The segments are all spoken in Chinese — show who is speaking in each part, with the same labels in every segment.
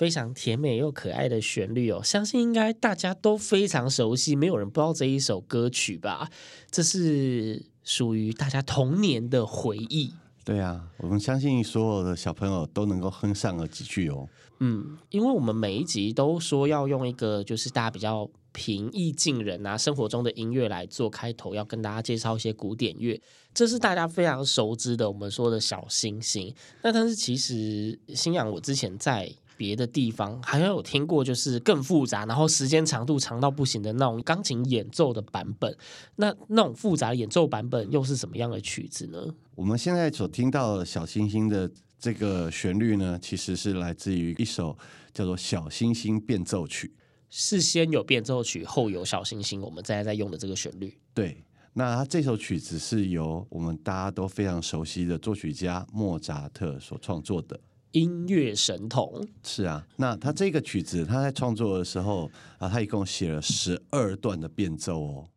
Speaker 1: 非常甜美又可爱的旋律哦，相信应该大家都非常熟悉，没有人不知道这一首歌曲吧？这是属于大家童年的回忆。
Speaker 2: 对啊，我们相信所有的小朋友都能够哼上了几句哦。
Speaker 1: 嗯，因为我们每一集都说要用一个就是大家比较平易近人啊，生活中的音乐来做开头，要跟大家介绍一些古典乐，这是大家非常熟知的，我们说的小星星。那但是其实新阳，我之前在。别的地方好像有听过，就是更复杂，然后时间长度长到不行的那种钢琴演奏的版本。那那种复杂演奏版本又是什么样的曲子呢？
Speaker 2: 我们现在所听到的小星星的这个旋律呢，其实是来自于一首叫做《小星星变奏曲》，
Speaker 1: 是先有变奏曲，后有小星星，我们现在在用的这个旋律。
Speaker 2: 对，那它这首曲子是由我们大家都非常熟悉的作曲家莫扎特所创作的。
Speaker 1: 音乐神童
Speaker 2: 是啊，那他这个曲子他在创作的时候啊，他一共写了十二段的变奏哦。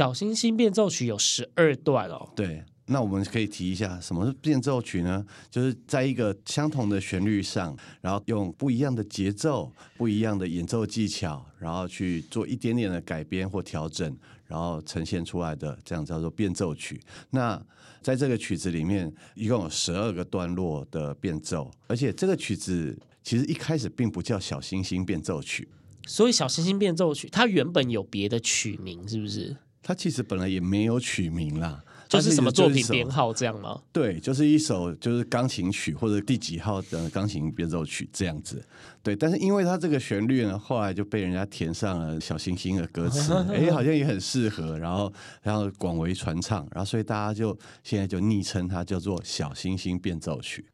Speaker 1: 小星星变奏曲有十二段哦。
Speaker 2: 对，那我们可以提一下什么是变奏曲呢？就是在一个相同的旋律上，然后用不一样的节奏、不一样的演奏技巧，然后去做一点点的改编或调整，然后呈现出来的，这样叫做变奏曲。那在这个曲子里面，一共有十二个段落的变奏，而且这个曲子其实一开始并不叫小星星变奏曲，
Speaker 1: 所以小星星变奏曲它原本有别的曲名，是不是？
Speaker 2: 它其实本来也没有取名啦，
Speaker 1: 就是什么作品编号这样吗？
Speaker 2: 对，就是一首就是钢琴曲或者第几号的钢琴变奏曲这样子。对，但是因为它这个旋律呢，后来就被人家填上了小星星的歌词，哎，好像也很适合，然后然后广为传唱，然后所以大家就现在就昵称它叫做小星星变奏曲。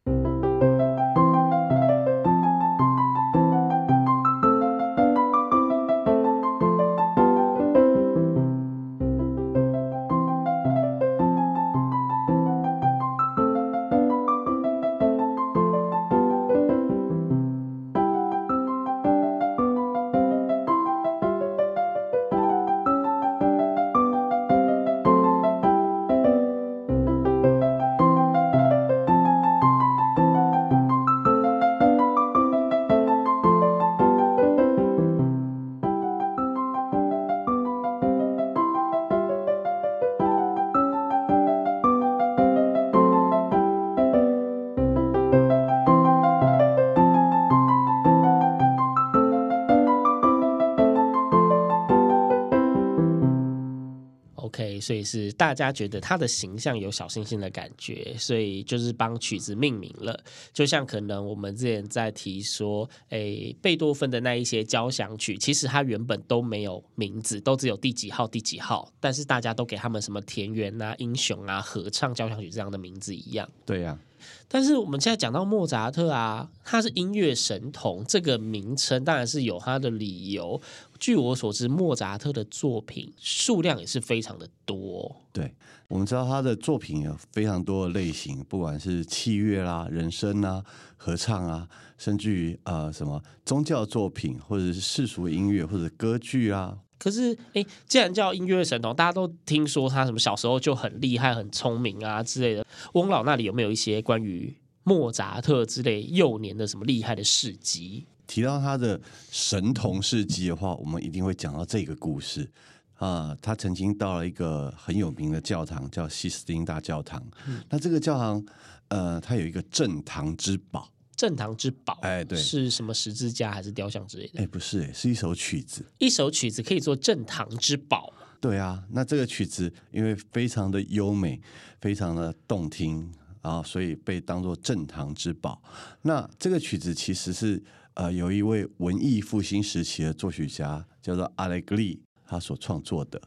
Speaker 1: 以是大家觉得他的形象有小星星的感觉，所以就是帮曲子命名了。就像可能我们之前在提说，诶，贝多芬的那一些交响曲，其实他原本都没有名字，都只有第几号、第几号，但是大家都给他们什么田园啊、英雄啊、合唱交响曲这样的名字一样。
Speaker 2: 对呀、啊。
Speaker 1: 但是我们现在讲到莫扎特啊，他是音乐神童这个名称，当然是有他的理由。据我所知，莫扎特的作品数量也是非常的多。
Speaker 2: 对，我们知道他的作品有非常多的类型，不管是器乐啦、人声啊、合唱啊，甚至于呃什么宗教作品，或者是世俗音乐，或者歌剧啊。
Speaker 1: 可是，哎，既然叫音乐神童，大家都听说他什么小时候就很厉害、很聪明啊之类的。翁老那里有没有一些关于莫扎特之类幼年的什么厉害的事迹？
Speaker 2: 提到他的神童事迹的话，我们一定会讲到这个故事啊、呃。他曾经到了一个很有名的教堂，叫西斯丁大教堂。嗯、那这个教堂，呃，它有一个镇堂之宝。
Speaker 1: 镇堂之宝，
Speaker 2: 哎，对，
Speaker 1: 是什么十字架还是雕像之类的？
Speaker 2: 哎，不是，是一首曲子。
Speaker 1: 一首曲子可以做镇堂之宝。
Speaker 2: 对啊，那这个曲子因为非常的优美，非常的动听啊，所以被当做镇堂之宝。那这个曲子其实是呃，有一位文艺复兴时期的作曲家叫做阿雷格利，他所创作的。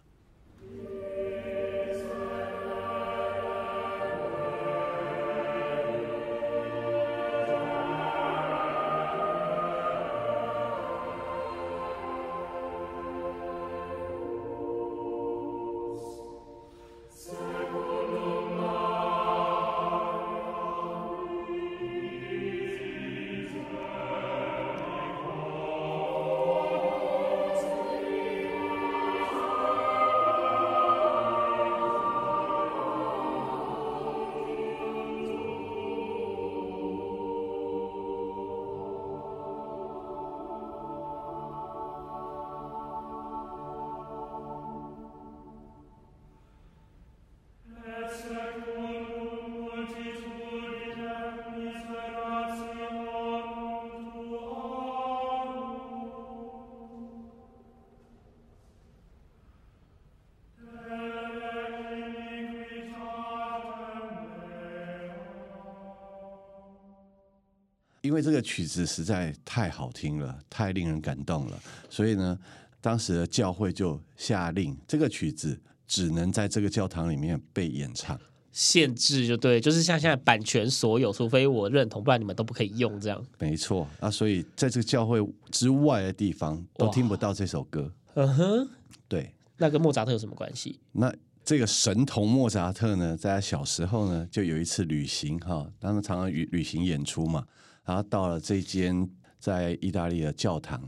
Speaker 2: 因为这个曲子实在太好听了，太令人感动了，所以呢，当时的教会就下令，这个曲子只能在这个教堂里面被演唱，
Speaker 1: 限制就对，就是像现在版权所有，除非我认同，不然你们都不可以用这样。
Speaker 2: 没错，啊，所以在这个教会之外的地方都听不到这首歌。
Speaker 1: 嗯哼，
Speaker 2: 对，
Speaker 1: 那跟莫扎特有什么关系？
Speaker 2: 那这个神童莫扎特呢，在他小时候呢，就有一次旅行哈，他们常常旅旅行演出嘛。然后到了这间在意大利的教堂，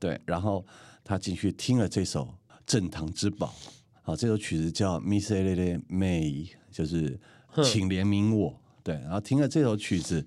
Speaker 2: 对，然后他进去听了这首正堂之宝，好，这首曲子叫《Miserere Mei》，就是请怜悯我，对，然后听了这首曲子，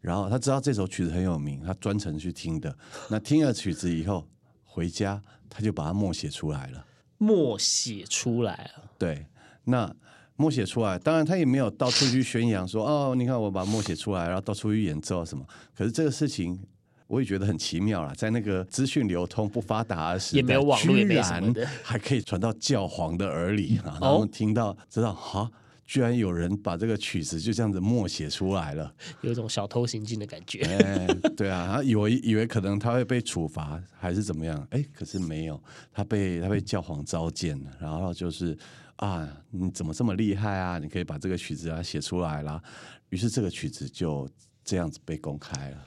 Speaker 2: 然后他知道这首曲子很有名，他专程去听的。那听了曲子以后回家，他就把它默写出来了，
Speaker 1: 默写出来了，
Speaker 2: 对，那。默写出来，当然他也没有到处去宣扬说哦，你看我把默写出来，然后到处去演奏什么。可是这个事情我也觉得很奇妙啦，在那个资讯流通不发达的时代，
Speaker 1: 也没有网络，也没的，
Speaker 2: 还可以传到教皇的耳里，然后听到知道哈，居然有人把这个曲子就这样子默写出来了，
Speaker 1: 有一种小偷行径的感觉。
Speaker 2: 哎，对啊，他以为以为可能他会被处罚还是怎么样？哎，可是没有，他被他被教皇召见了，然后就是。啊，你怎么这么厉害啊？你可以把这个曲子啊写出来啦。于是这个曲子就这样子被公开了。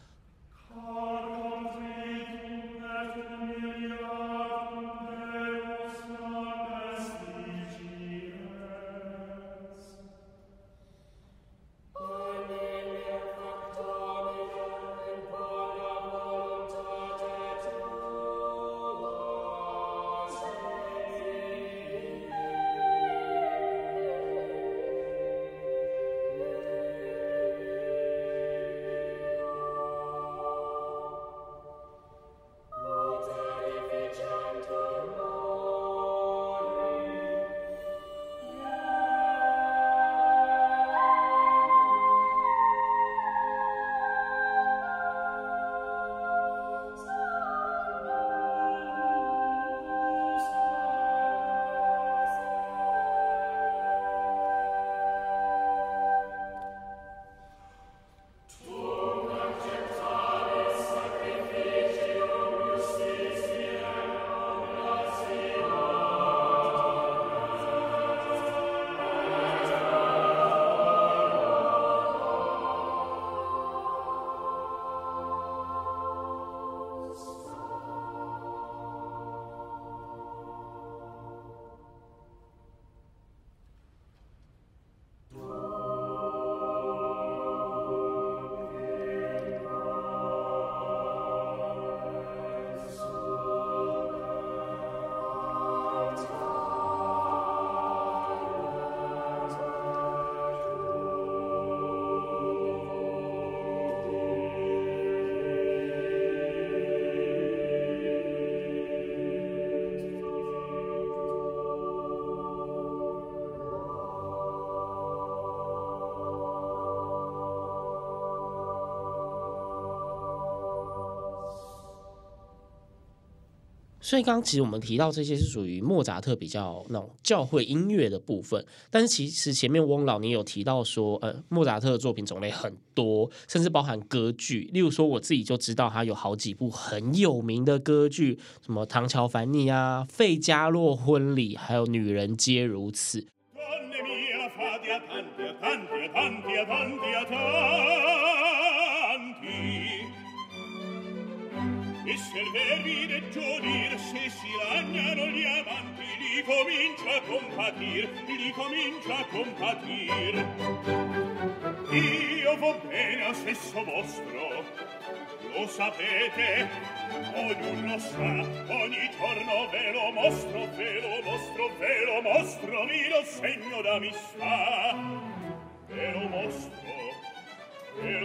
Speaker 1: 所以刚刚其实我们提到这些是属于莫扎特比较那种教会音乐的部分，但是其实前面翁老你有提到说，呃，莫扎特的作品种类很多，甚至包含歌剧。例如说，我自己就知道他有好几部很有名的歌剧，什么《唐乔凡尼》啊，《费加洛婚礼》，还有《女人皆如此》。
Speaker 3: scelmeri e giodir se si lagnano gli amanti li comincia a compatir li comincia a compatir. Io vo bene a sesso vostro lo sapete ognuno sa ogni giorno ve lo mostro ve lo mostro ve lo mostro vi lo segno d'amistà. Ve lo mostro ve lo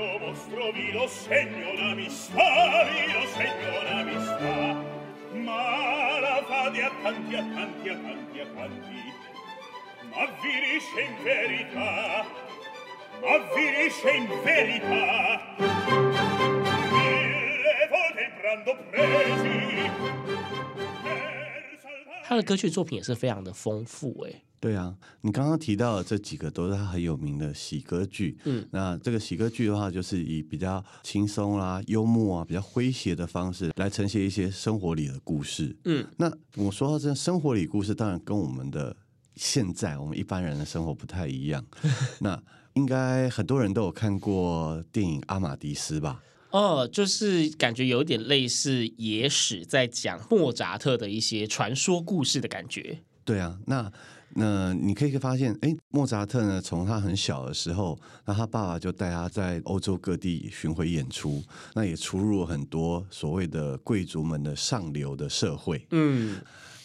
Speaker 1: 他的歌剧作品也是非常的丰富，哎。
Speaker 2: 对啊，你刚刚提到的这几个都是他很有名的喜歌剧。嗯，那这个喜歌剧的话，就是以比较轻松啦、幽默啊、比较诙谐的方式来呈现一些生活里的故事。嗯，那我说到这生活里故事，当然跟我们的现在我们一般人的生活不太一样。那应该很多人都有看过电影《阿玛迪斯》吧？
Speaker 1: 哦，就是感觉有点类似野史，在讲莫扎特的一些传说故事的感觉。
Speaker 2: 对啊，那。那你可以发现，哎，莫扎特呢，从他很小的时候，那他爸爸就带他在欧洲各地巡回演出，那也出入很多所谓的贵族们的上流的社会。嗯，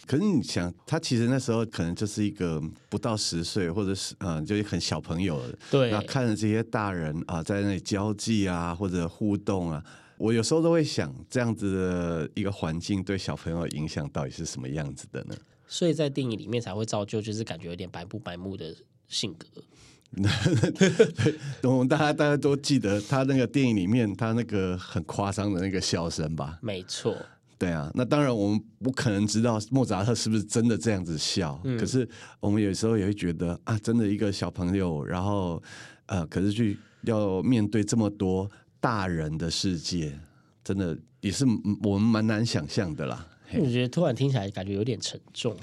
Speaker 2: 可是你想，他其实那时候可能就是一个不到十岁，或者是嗯，就是很小朋友。
Speaker 1: 对，
Speaker 2: 那看着这些大人啊，在那里交际啊，或者互动啊，我有时候都会想，这样子的一个环境对小朋友的影响到底是什么样子的呢？
Speaker 1: 所以在电影里面才会造就，就是感觉有点白目白目的性格。
Speaker 2: 我们大家大家都记得他那个电影里面，他那个很夸张的那个笑声吧？
Speaker 1: 没错。
Speaker 2: 对啊，那当然我们不可能知道莫扎特是不是真的这样子笑。嗯、可是我们有时候也会觉得啊，真的一个小朋友，然后呃，可是去要面对这么多大人的世界，真的也是我们蛮难想象的啦。
Speaker 1: 我觉得突然听起来感觉有点沉重。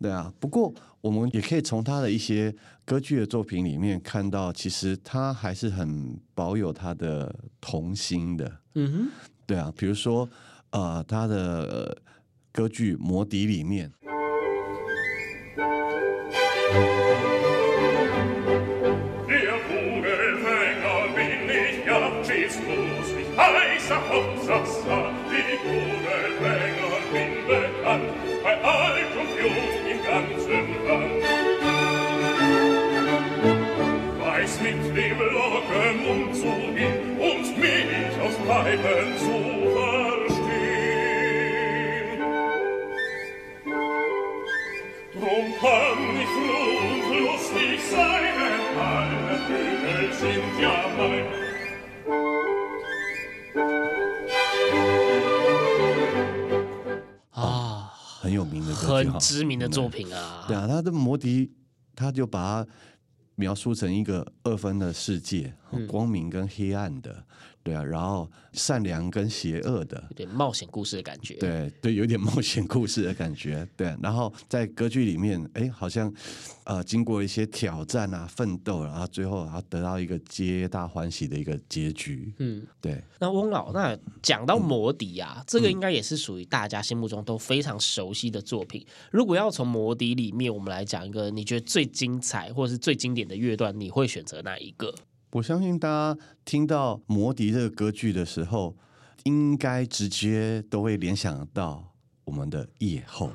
Speaker 2: 对啊，不过我们也可以从他的一些歌剧的作品里面看到，其实他还是很保有他的童心的。嗯哼，对啊，比如说呃，他的、呃、歌剧《魔笛》里面。
Speaker 1: 啊，
Speaker 2: 很有名的
Speaker 1: 很知名的作品啊。
Speaker 2: 对啊，他的魔笛，他就把它描述成一个二分的世界，光明跟黑暗的。对啊，然后善良跟邪恶的，
Speaker 1: 有点冒险故事的感觉。
Speaker 2: 对对，有点冒险故事的感觉。对，然后在歌剧里面，哎，好像呃，经过一些挑战啊、奋斗，然后最后然后得到一个皆大欢喜的一个结局。嗯，对。
Speaker 1: 那翁老，那讲到魔笛啊，嗯、这个应该也是属于大家心目中都非常熟悉的作品。如果要从魔笛里面，我们来讲一个你觉得最精彩或者是最经典的乐段，你会选择哪一个？
Speaker 2: 我相信大家听到《魔笛》这个歌剧的时候，应该直接都会联想到我们的夜
Speaker 1: 后。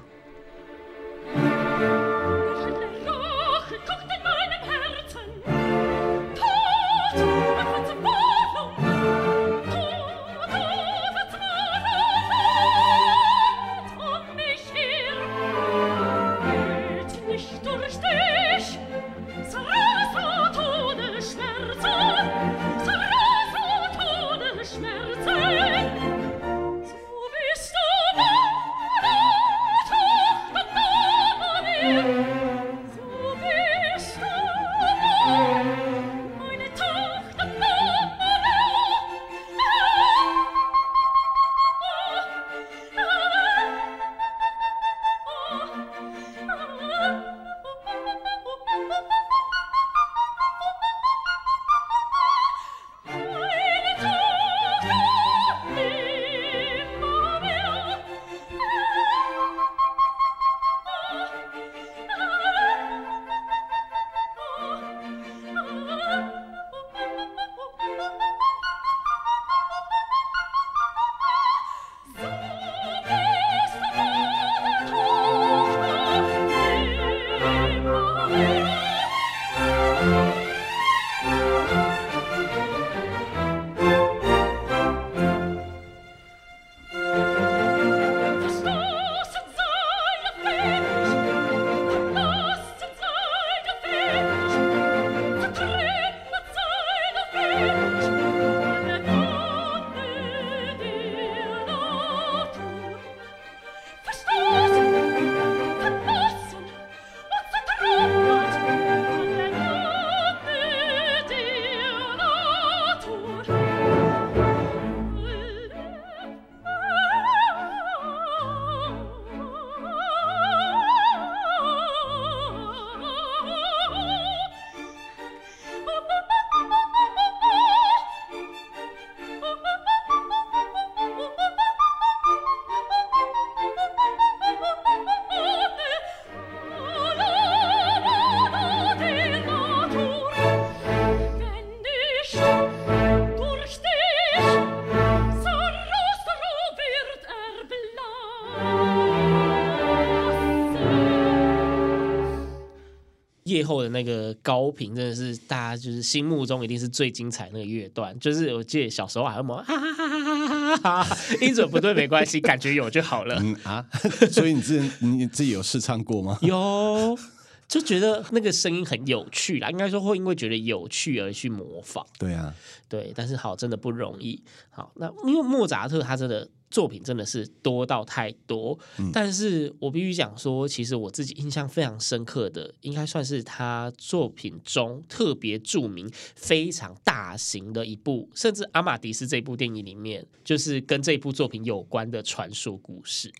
Speaker 1: 那个高频，真的是大家就是心目中一定是最精彩那个乐段。就是我记得小时候还有什么哈哈哈哈哈哈哈，音准不对没关系，感觉有就好了。
Speaker 2: 嗯啊，所以你自己你自己有试唱过吗？
Speaker 1: 有。就觉得那个声音很有趣啦，应该说会因为觉得有趣而去模仿。
Speaker 2: 对啊，
Speaker 1: 对，但是好，真的不容易。好，那因为莫扎特他真的作品真的是多到太多，嗯、但是我必须讲说，其实我自己印象非常深刻的，应该算是他作品中特别著名、非常大型的一部，甚至《阿玛迪斯》这部电影里面，就是跟这部作品有关的传说故事。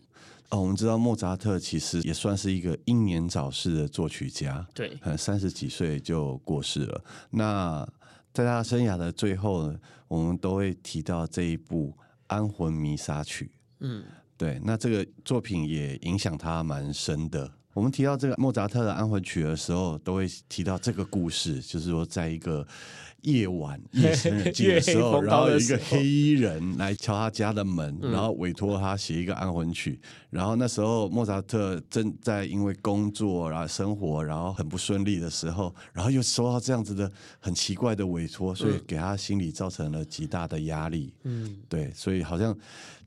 Speaker 2: 哦，我们知道莫扎特其实也算是一个英年早逝的作曲家，
Speaker 1: 对，
Speaker 2: 三十几岁就过世了。那在他生涯的最后呢，我们都会提到这一部《安魂弥撒曲》。嗯，对，那这个作品也影响他蛮深的。我们提到这个莫扎特的安魂曲的时候，都会提到这个故事，就是说在一个。夜晚 夜深人静的时候，然后有一个黑衣人来敲他家的门，然后委托他写一个安魂曲。然后那时候莫扎特正在因为工作然后生活然后很不顺利的时候，然后又收到这样子的很奇怪的委托，所以给他心里造成了极大的压力。嗯，对，所以好像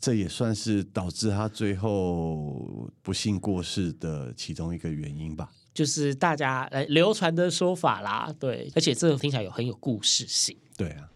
Speaker 2: 这也算是导致他最后不幸过世的其中一个原因吧。
Speaker 1: 就是大家来流传的说法啦，对，而且这个听起来有很有故事性，
Speaker 2: 对啊。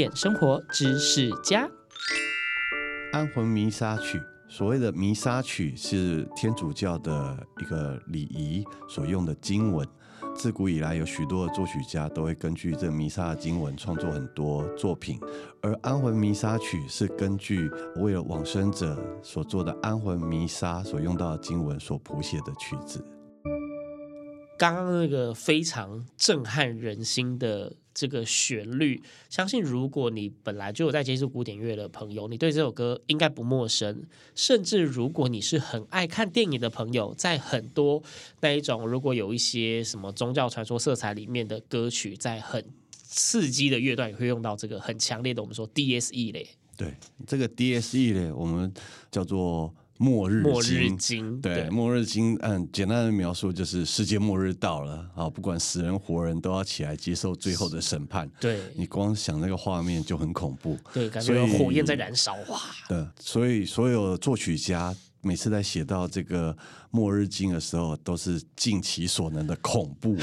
Speaker 1: 点生活知识家，
Speaker 2: 安魂弥撒曲。所谓的弥撒曲是天主教的一个礼仪所用的经文。自古以来，有许多的作曲家都会根据这弥撒的经文创作很多作品。而安魂弥撒曲是根据为了往生者所做的安魂弥撒所用到的经文所谱写的曲子。
Speaker 1: 刚刚那个非常震撼人心的这个旋律，相信如果你本来就有在接触古典乐的朋友，你对这首歌应该不陌生。甚至如果你是很爱看电影的朋友，在很多那一种如果有一些什么宗教传说色彩里面的歌曲，在很刺激的乐段也会用到这个很强烈的我们说 DSE 嘞。
Speaker 2: 对，这个 DSE 嘞，我们叫做。末日经，对，末日经，嗯，简单的描述就是世界末日到了啊，不管死人活人都要起来接受最后的审判。
Speaker 1: 对，
Speaker 2: 你光想那个画面就很恐怖，
Speaker 1: 对，感觉火焰在燃烧哇。
Speaker 2: 对，所以所有作曲家每次在写到这个末日经的时候，都是尽其所能的恐怖，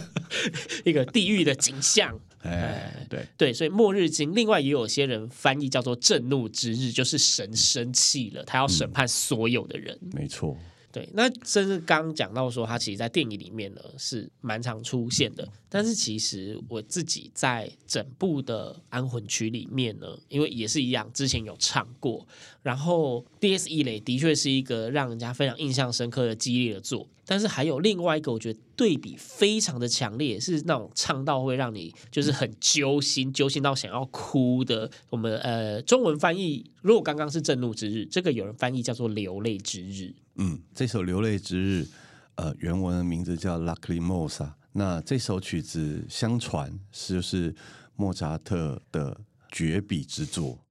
Speaker 1: 一个地狱的景象。
Speaker 2: 哎，对
Speaker 1: 对，所以末日经，另外也有些人翻译叫做震怒之日，就是神生气了，他要审判所有的人。
Speaker 2: 嗯、没错，
Speaker 1: 对，那甚至刚讲到说，他其实，在电影里面呢是蛮常出现的。但是其实我自己在整部的安魂曲里面呢，因为也是一样，之前有唱过，然后 D.S.E. 雷的确是一个让人家非常印象深刻的激烈的作但是还有另外一个，我觉得对比非常的强烈，是那种唱到会让你就是很揪心，揪心到想要哭的。我们呃中文翻译，如果刚刚是震怒之日，这个有人翻译叫做流泪之日。
Speaker 2: 嗯，这首流泪之日，呃，原文的名字叫 Lacrimosa。那这首曲子相传是就是莫扎特的绝笔之作。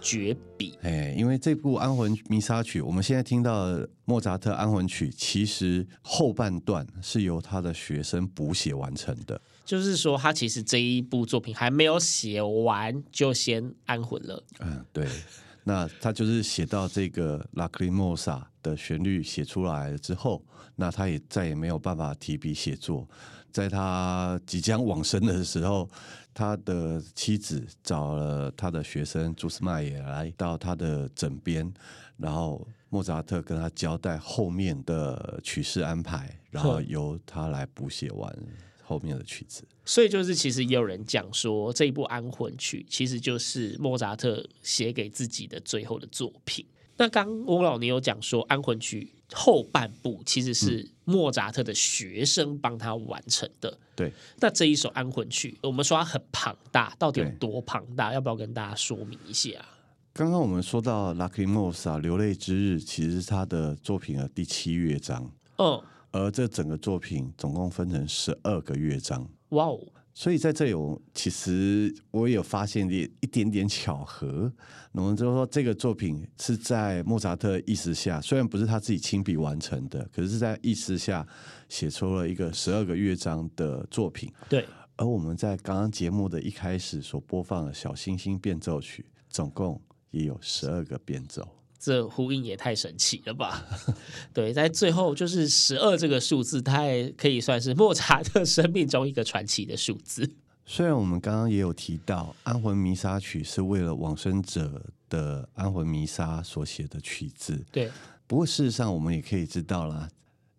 Speaker 1: 绝笔，
Speaker 2: 哎，因为这部安魂弥撒曲，我们现在听到的莫扎特安魂曲，其实后半段是由他的学生补写完成的。
Speaker 1: 就是说，他其实这一部作品还没有写完，就先安魂了。
Speaker 2: 嗯，对。那他就是写到这个《Lacrimosa》的旋律写出来之后，那他也再也没有办法提笔写作。在他即将往生的时候，他的妻子找了他的学生朱斯麦也来到他的枕边，然后莫扎特跟他交代后面的曲式安排，然后由他来补写完后面的曲子。
Speaker 1: 所以就是，其实也有人讲说，这一部安魂曲其实就是莫扎特写给自己的最后的作品。那刚翁老你有讲说，安魂曲后半部其实是莫扎特的学生帮他完成的。
Speaker 2: 对，
Speaker 1: 那这一首安魂曲，我们说它很庞大，到底有多庞大？要不要跟大家说明一下？
Speaker 2: 刚刚我们说到《Lucky Mose》啊》流泪之日，其实是他的作品的第七乐章。嗯，而这整个作品总共分成十二个乐章。哇哦！所以在这有，其实我也有发现一一点点巧合。那我们就说，这个作品是在莫扎特意识下，虽然不是他自己亲笔完成的，可是是在意识下写出了一个十二个乐章的作品。
Speaker 1: 对。
Speaker 2: 而我们在刚刚节目的一开始所播放的小星星变奏曲，总共也有十二个变奏。
Speaker 1: 这呼应也太神奇了吧？对，在最后就是十二这个数字，它也可以算是莫扎特生命中一个传奇的数字。
Speaker 2: 虽然我们刚刚也有提到，安魂弥撒曲是为了往生者的安魂弥撒所写的曲子，
Speaker 1: 对。
Speaker 2: 不过事实上，我们也可以知道啦，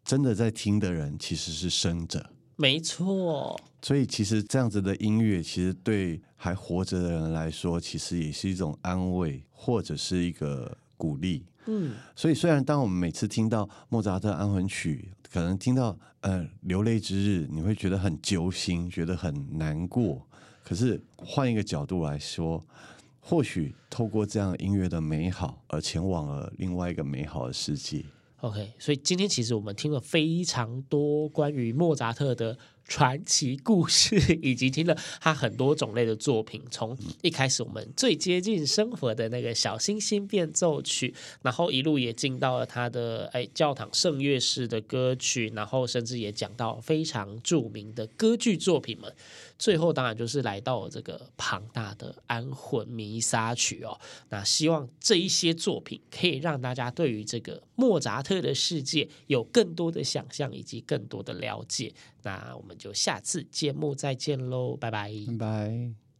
Speaker 2: 真的在听的人其实是生者。
Speaker 1: 没错。
Speaker 2: 所以，其实这样子的音乐，其实对还活着的人来说，其实也是一种安慰，或者是一个。鼓励，嗯，所以虽然当我们每次听到莫扎特安魂曲，可能听到呃流泪之日，你会觉得很揪心，觉得很难过。可是换一个角度来说，或许透过这样音乐的美好，而前往了另外一个美好的世界。
Speaker 1: OK，所以今天其实我们听了非常多关于莫扎特的传奇故事，以及听了他很多种类的作品，从一开始我们最接近生活的那个小星星变奏曲，然后一路也进到了他的哎教堂圣乐式的歌曲，然后甚至也讲到非常著名的歌剧作品们，最后当然就是来到了这个庞大的安魂弥撒曲哦。那希望这一些作品可以让大家对于这个莫扎特的世界有更多的想象以及更多的了解。那我们就下次节目再见喽，拜拜，
Speaker 2: 拜拜。